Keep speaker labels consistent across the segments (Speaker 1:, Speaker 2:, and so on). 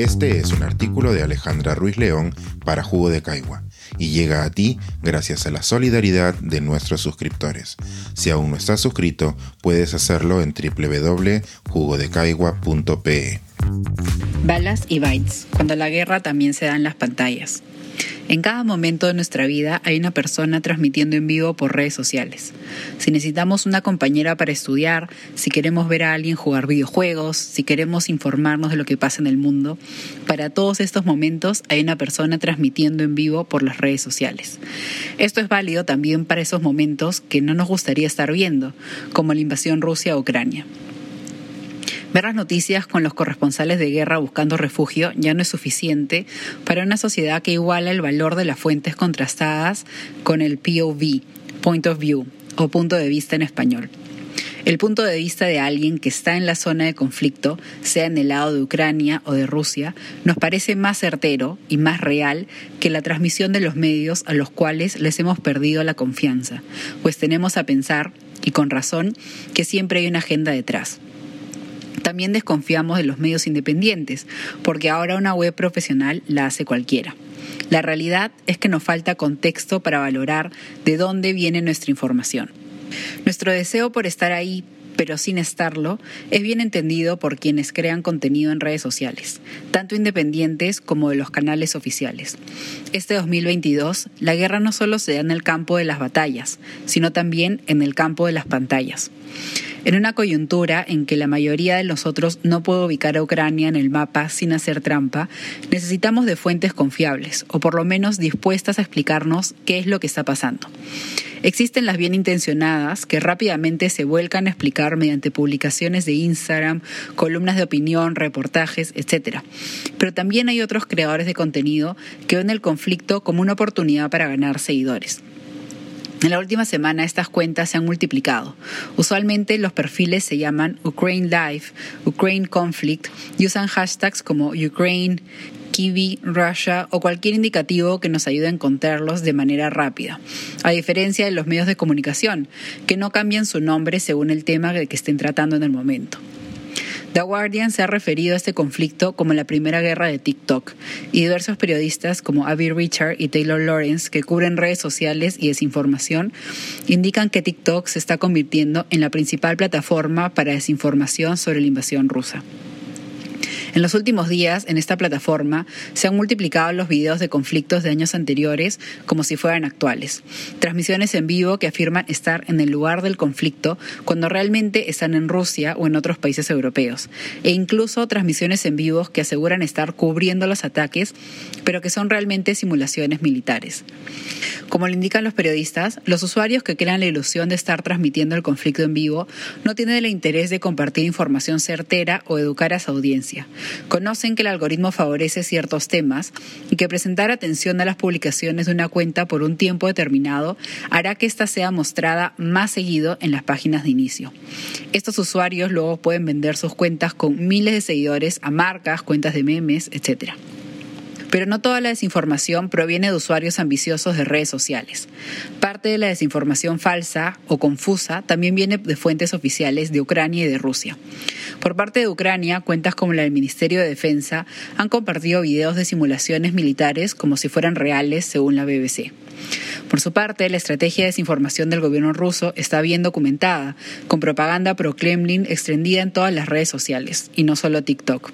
Speaker 1: Este es un artículo de Alejandra Ruiz León para Jugo de Caigua y llega a ti gracias a la solidaridad de nuestros suscriptores. Si aún no estás suscrito, puedes hacerlo en www.jugodecaigua.pe.
Speaker 2: Balas y bytes, cuando la guerra también se da en las pantallas. En cada momento de nuestra vida hay una persona transmitiendo en vivo por redes sociales. Si necesitamos una compañera para estudiar, si queremos ver a alguien jugar videojuegos, si queremos informarnos de lo que pasa en el mundo, para todos estos momentos hay una persona transmitiendo en vivo por las redes sociales. Esto es válido también para esos momentos que no nos gustaría estar viendo, como la invasión Rusia a Ucrania. Ver las noticias con los corresponsales de guerra buscando refugio ya no es suficiente para una sociedad que iguala el valor de las fuentes contrastadas con el POV, Point of View, o punto de vista en español. El punto de vista de alguien que está en la zona de conflicto, sea en el lado de Ucrania o de Rusia, nos parece más certero y más real que la transmisión de los medios a los cuales les hemos perdido la confianza, pues tenemos a pensar, y con razón, que siempre hay una agenda detrás. También desconfiamos de los medios independientes, porque ahora una web profesional la hace cualquiera. La realidad es que nos falta contexto para valorar de dónde viene nuestra información. Nuestro deseo por estar ahí, pero sin estarlo, es bien entendido por quienes crean contenido en redes sociales, tanto independientes como de los canales oficiales. Este 2022, la guerra no solo se da en el campo de las batallas, sino también en el campo de las pantallas. En una coyuntura en que la mayoría de nosotros no puede ubicar a Ucrania en el mapa sin hacer trampa, necesitamos de fuentes confiables, o por lo menos dispuestas a explicarnos qué es lo que está pasando. Existen las bien intencionadas que rápidamente se vuelcan a explicar mediante publicaciones de Instagram, columnas de opinión, reportajes, etc. Pero también hay otros creadores de contenido que ven el conflicto como una oportunidad para ganar seguidores. En la última semana estas cuentas se han multiplicado. Usualmente los perfiles se llaman Ukraine Life, Ukraine Conflict y usan hashtags como Ukraine, Kiwi, Russia o cualquier indicativo que nos ayude a encontrarlos de manera rápida. A diferencia de los medios de comunicación, que no cambian su nombre según el tema que estén tratando en el momento. The Guardian se ha referido a este conflicto como la primera guerra de TikTok y diversos periodistas como Abby Richard y Taylor Lawrence, que cubren redes sociales y desinformación, indican que TikTok se está convirtiendo en la principal plataforma para desinformación sobre la invasión rusa. En los últimos días, en esta plataforma, se han multiplicado los videos de conflictos de años anteriores como si fueran actuales. Transmisiones en vivo que afirman estar en el lugar del conflicto cuando realmente están en Rusia o en otros países europeos. E incluso transmisiones en vivo que aseguran estar cubriendo los ataques, pero que son realmente simulaciones militares. Como lo indican los periodistas, los usuarios que crean la ilusión de estar transmitiendo el conflicto en vivo no tienen el interés de compartir información certera o educar a su audiencia. Conocen que el algoritmo favorece ciertos temas y que presentar atención a las publicaciones de una cuenta por un tiempo determinado hará que ésta sea mostrada más seguido en las páginas de inicio. Estos usuarios luego pueden vender sus cuentas con miles de seguidores a marcas, cuentas de memes, etc. Pero no toda la desinformación proviene de usuarios ambiciosos de redes sociales. Parte de la desinformación falsa o confusa también viene de fuentes oficiales de Ucrania y de Rusia. Por parte de Ucrania, cuentas como la del Ministerio de Defensa han compartido videos de simulaciones militares como si fueran reales, según la BBC. Por su parte, la estrategia de desinformación del gobierno ruso está bien documentada, con propaganda pro-Kremlin extendida en todas las redes sociales, y no solo TikTok.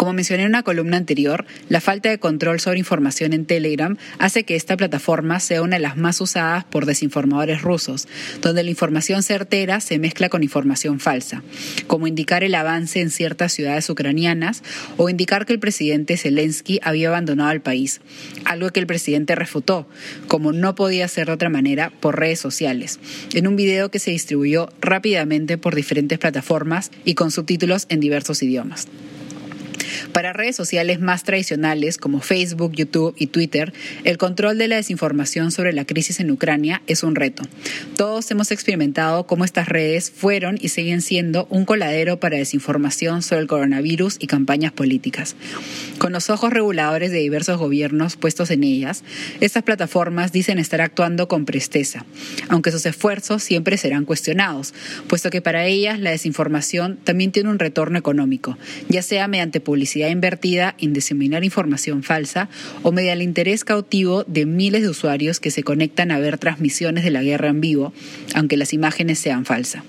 Speaker 2: Como mencioné en una columna anterior, la falta de control sobre información en Telegram hace que esta plataforma sea una de las más usadas por desinformadores rusos, donde la información certera se mezcla con información falsa, como indicar el avance en ciertas ciudades ucranianas o indicar que el presidente Zelensky había abandonado el país, algo que el presidente refutó, como no podía ser de otra manera, por redes sociales, en un video que se distribuyó rápidamente por diferentes plataformas y con subtítulos en diversos idiomas. Para redes sociales más tradicionales como Facebook, YouTube y Twitter, el control de la desinformación sobre la crisis en Ucrania es un reto. Todos hemos experimentado cómo estas redes fueron y siguen siendo un coladero para desinformación sobre el coronavirus y campañas políticas. Con los ojos reguladores de diversos gobiernos puestos en ellas, estas plataformas dicen estar actuando con presteza, aunque sus esfuerzos siempre serán cuestionados, puesto que para ellas la desinformación también tiene un retorno económico, ya sea mediante publicidad publicidad invertida en diseminar información falsa o mediante el interés cautivo de miles de usuarios que se conectan a ver transmisiones de la guerra en vivo, aunque las imágenes sean falsas.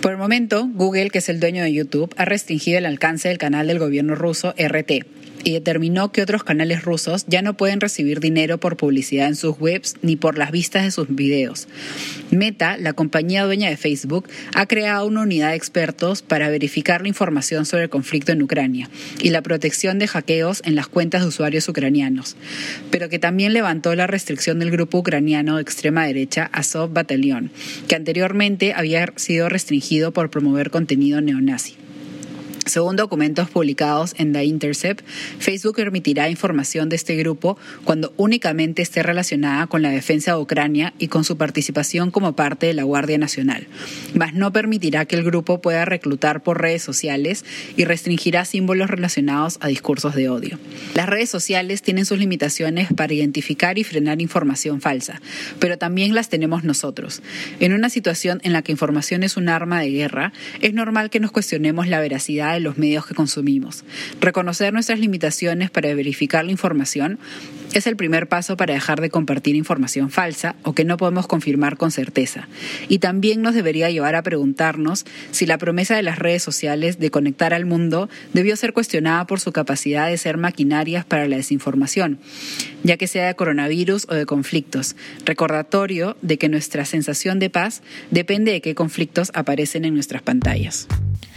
Speaker 2: Por el momento, Google, que es el dueño de YouTube, ha restringido el alcance del canal del gobierno ruso RT, y determinó que otros canales rusos ya no pueden recibir dinero por publicidad en sus webs ni por las vistas de sus videos. Meta, la compañía dueña de Facebook, ha creado una unidad de expertos para verificar la información sobre el conflicto en Ucrania y la protección de hackeos en las cuentas de usuarios ucranianos, pero que también levantó la restricción del grupo ucraniano de extrema derecha Azov Battalion, que anteriormente había sido restringido por promover contenido neonazi. Según documentos publicados en The Intercept, Facebook permitirá información de este grupo cuando únicamente esté relacionada con la defensa de Ucrania y con su participación como parte de la Guardia Nacional, mas no permitirá que el grupo pueda reclutar por redes sociales y restringirá símbolos relacionados a discursos de odio. Las redes sociales tienen sus limitaciones para identificar y frenar información falsa, pero también las tenemos nosotros. En una situación en la que información es un arma de guerra, es normal que nos cuestionemos la veracidad los medios que consumimos. Reconocer nuestras limitaciones para verificar la información es el primer paso para dejar de compartir información falsa o que no podemos confirmar con certeza. Y también nos debería llevar a preguntarnos si la promesa de las redes sociales de conectar al mundo debió ser cuestionada por su capacidad de ser maquinarias para la desinformación, ya que sea de coronavirus o de conflictos. Recordatorio de que nuestra sensación de paz depende de qué conflictos aparecen en nuestras pantallas.